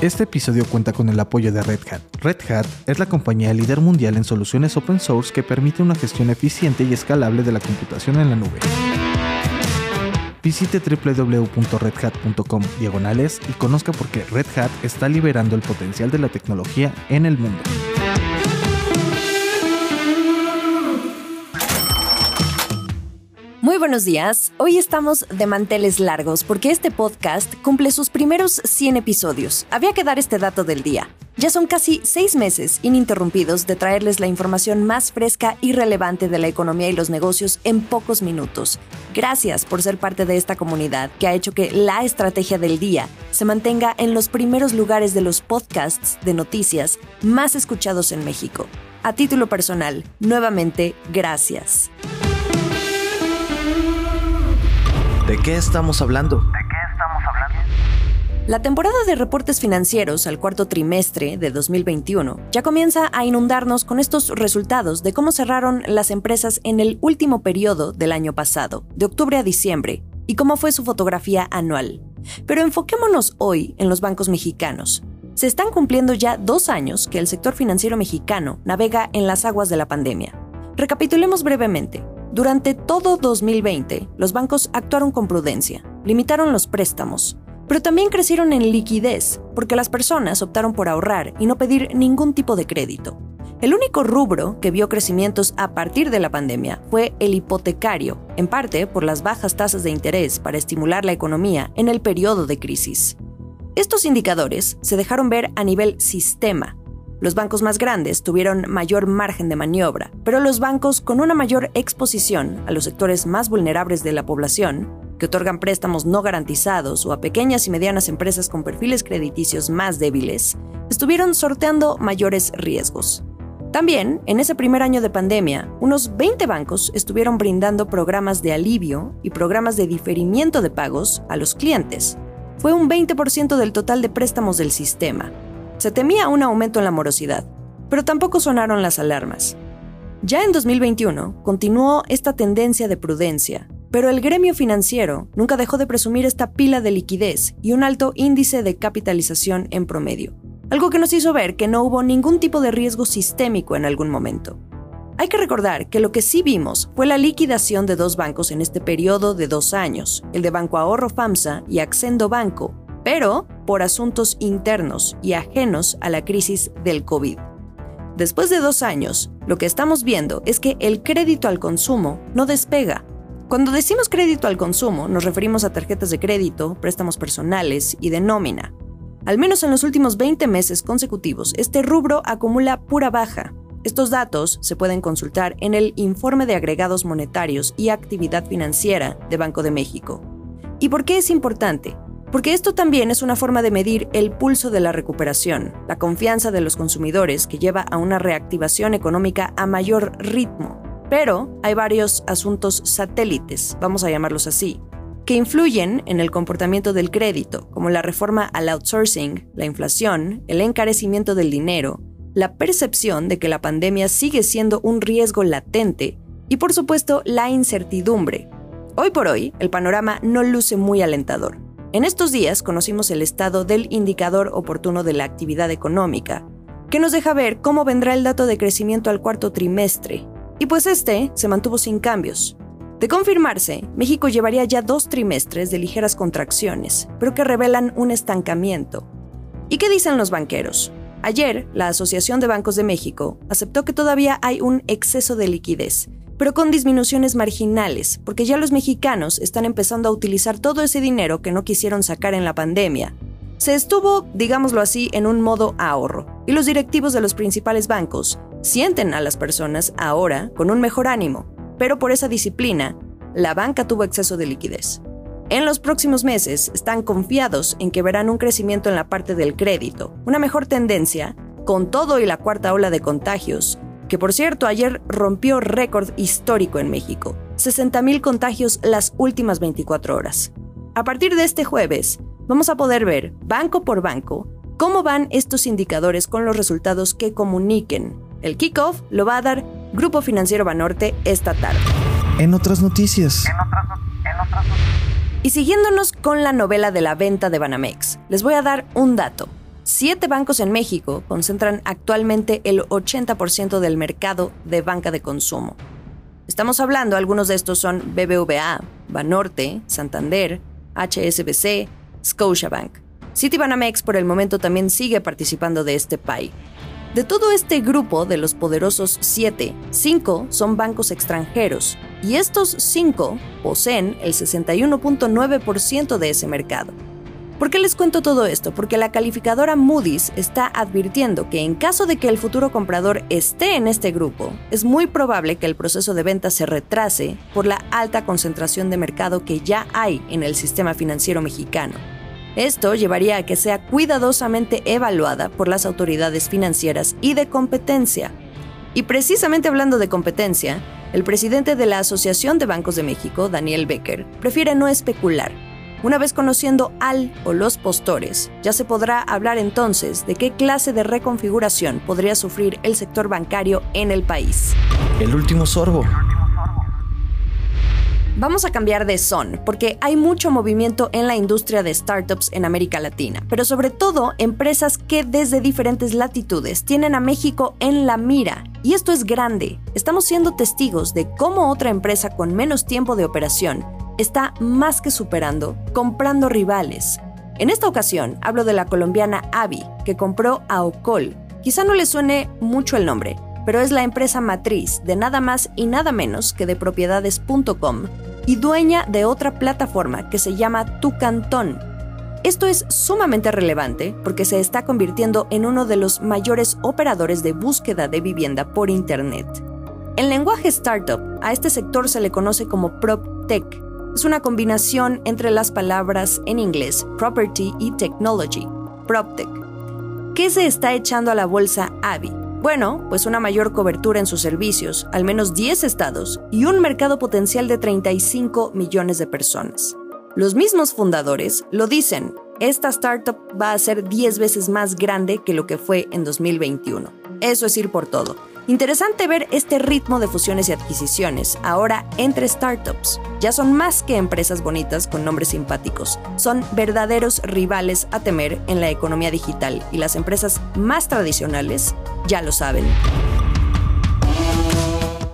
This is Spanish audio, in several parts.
Este episodio cuenta con el apoyo de Red Hat. Red Hat es la compañía líder mundial en soluciones open source que permite una gestión eficiente y escalable de la computación en la nube. Visite www.redhat.com diagonales y conozca por qué Red Hat está liberando el potencial de la tecnología en el mundo. Buenos días. Hoy estamos de manteles largos porque este podcast cumple sus primeros 100 episodios. Había que dar este dato del día. Ya son casi seis meses ininterrumpidos de traerles la información más fresca y relevante de la economía y los negocios en pocos minutos. Gracias por ser parte de esta comunidad que ha hecho que la estrategia del día se mantenga en los primeros lugares de los podcasts de noticias más escuchados en México. A título personal, nuevamente, gracias. ¿De qué estamos hablando? La temporada de reportes financieros al cuarto trimestre de 2021 ya comienza a inundarnos con estos resultados de cómo cerraron las empresas en el último periodo del año pasado, de octubre a diciembre, y cómo fue su fotografía anual. Pero enfoquémonos hoy en los bancos mexicanos. Se están cumpliendo ya dos años que el sector financiero mexicano navega en las aguas de la pandemia. Recapitulemos brevemente. Durante todo 2020, los bancos actuaron con prudencia, limitaron los préstamos, pero también crecieron en liquidez, porque las personas optaron por ahorrar y no pedir ningún tipo de crédito. El único rubro que vio crecimientos a partir de la pandemia fue el hipotecario, en parte por las bajas tasas de interés para estimular la economía en el periodo de crisis. Estos indicadores se dejaron ver a nivel sistema, los bancos más grandes tuvieron mayor margen de maniobra, pero los bancos con una mayor exposición a los sectores más vulnerables de la población, que otorgan préstamos no garantizados o a pequeñas y medianas empresas con perfiles crediticios más débiles, estuvieron sorteando mayores riesgos. También, en ese primer año de pandemia, unos 20 bancos estuvieron brindando programas de alivio y programas de diferimiento de pagos a los clientes. Fue un 20% del total de préstamos del sistema, se temía un aumento en la morosidad, pero tampoco sonaron las alarmas. Ya en 2021 continuó esta tendencia de prudencia, pero el gremio financiero nunca dejó de presumir esta pila de liquidez y un alto índice de capitalización en promedio, algo que nos hizo ver que no hubo ningún tipo de riesgo sistémico en algún momento. Hay que recordar que lo que sí vimos fue la liquidación de dos bancos en este periodo de dos años, el de Banco Ahorro FAMSA y Accendo Banco, pero por asuntos internos y ajenos a la crisis del COVID. Después de dos años, lo que estamos viendo es que el crédito al consumo no despega. Cuando decimos crédito al consumo, nos referimos a tarjetas de crédito, préstamos personales y de nómina. Al menos en los últimos 20 meses consecutivos, este rubro acumula pura baja. Estos datos se pueden consultar en el Informe de Agregados Monetarios y Actividad Financiera de Banco de México. ¿Y por qué es importante? Porque esto también es una forma de medir el pulso de la recuperación, la confianza de los consumidores que lleva a una reactivación económica a mayor ritmo. Pero hay varios asuntos satélites, vamos a llamarlos así, que influyen en el comportamiento del crédito, como la reforma al outsourcing, la inflación, el encarecimiento del dinero, la percepción de que la pandemia sigue siendo un riesgo latente y por supuesto la incertidumbre. Hoy por hoy, el panorama no luce muy alentador. En estos días conocimos el estado del indicador oportuno de la actividad económica, que nos deja ver cómo vendrá el dato de crecimiento al cuarto trimestre. Y pues este se mantuvo sin cambios. De confirmarse, México llevaría ya dos trimestres de ligeras contracciones, pero que revelan un estancamiento. ¿Y qué dicen los banqueros? Ayer, la Asociación de Bancos de México aceptó que todavía hay un exceso de liquidez pero con disminuciones marginales, porque ya los mexicanos están empezando a utilizar todo ese dinero que no quisieron sacar en la pandemia. Se estuvo, digámoslo así, en un modo ahorro, y los directivos de los principales bancos sienten a las personas ahora con un mejor ánimo, pero por esa disciplina, la banca tuvo exceso de liquidez. En los próximos meses están confiados en que verán un crecimiento en la parte del crédito, una mejor tendencia, con todo y la cuarta ola de contagios, que por cierto ayer rompió récord histórico en México, 60.000 contagios las últimas 24 horas. A partir de este jueves, vamos a poder ver, banco por banco, cómo van estos indicadores con los resultados que comuniquen. El kickoff lo va a dar Grupo Financiero Banorte esta tarde. En otras noticias. Y siguiéndonos con la novela de la venta de Banamex, les voy a dar un dato. Siete bancos en México concentran actualmente el 80% del mercado de banca de consumo. Estamos hablando, algunos de estos son BBVA, Banorte, Santander, HSBC, Scotiabank. Citibanamex por el momento también sigue participando de este PAI. De todo este grupo de los poderosos siete, cinco son bancos extranjeros, y estos cinco poseen el 61.9% de ese mercado. ¿Por qué les cuento todo esto? Porque la calificadora Moody's está advirtiendo que en caso de que el futuro comprador esté en este grupo, es muy probable que el proceso de venta se retrase por la alta concentración de mercado que ya hay en el sistema financiero mexicano. Esto llevaría a que sea cuidadosamente evaluada por las autoridades financieras y de competencia. Y precisamente hablando de competencia, el presidente de la Asociación de Bancos de México, Daniel Becker, prefiere no especular una vez conociendo al o los postores, ya se podrá hablar entonces de qué clase de reconfiguración podría sufrir el sector bancario en el país. El último sorbo. Vamos a cambiar de son, porque hay mucho movimiento en la industria de startups en América Latina, pero sobre todo empresas que desde diferentes latitudes tienen a México en la mira. Y esto es grande. Estamos siendo testigos de cómo otra empresa con menos tiempo de operación está más que superando, comprando rivales. En esta ocasión hablo de la colombiana Avi, que compró a Ocol. Quizá no le suene mucho el nombre, pero es la empresa matriz de nada más y nada menos que de propiedades.com y dueña de otra plataforma que se llama Tu Cantón. Esto es sumamente relevante porque se está convirtiendo en uno de los mayores operadores de búsqueda de vivienda por Internet. En lenguaje startup, a este sector se le conoce como PropTech es una combinación entre las palabras en inglés property y technology, PropTech. ¿Qué se está echando a la bolsa AVI? Bueno, pues una mayor cobertura en sus servicios, al menos 10 estados y un mercado potencial de 35 millones de personas. Los mismos fundadores lo dicen, esta startup va a ser 10 veces más grande que lo que fue en 2021. Eso es ir por todo. Interesante ver este ritmo de fusiones y adquisiciones, ahora entre startups. Ya son más que empresas bonitas con nombres simpáticos, son verdaderos rivales a temer en la economía digital y las empresas más tradicionales ya lo saben.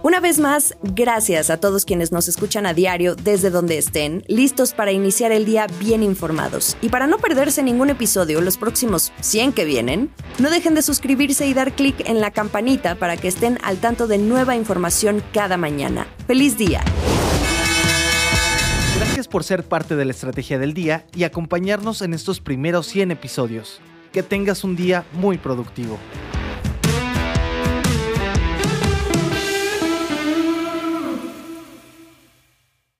Una vez más, gracias a todos quienes nos escuchan a diario desde donde estén, listos para iniciar el día bien informados. Y para no perderse ningún episodio los próximos 100 que vienen, no dejen de suscribirse y dar clic en la campanita para que estén al tanto de nueva información cada mañana. ¡Feliz día! Gracias por ser parte de la estrategia del día y acompañarnos en estos primeros 100 episodios. Que tengas un día muy productivo.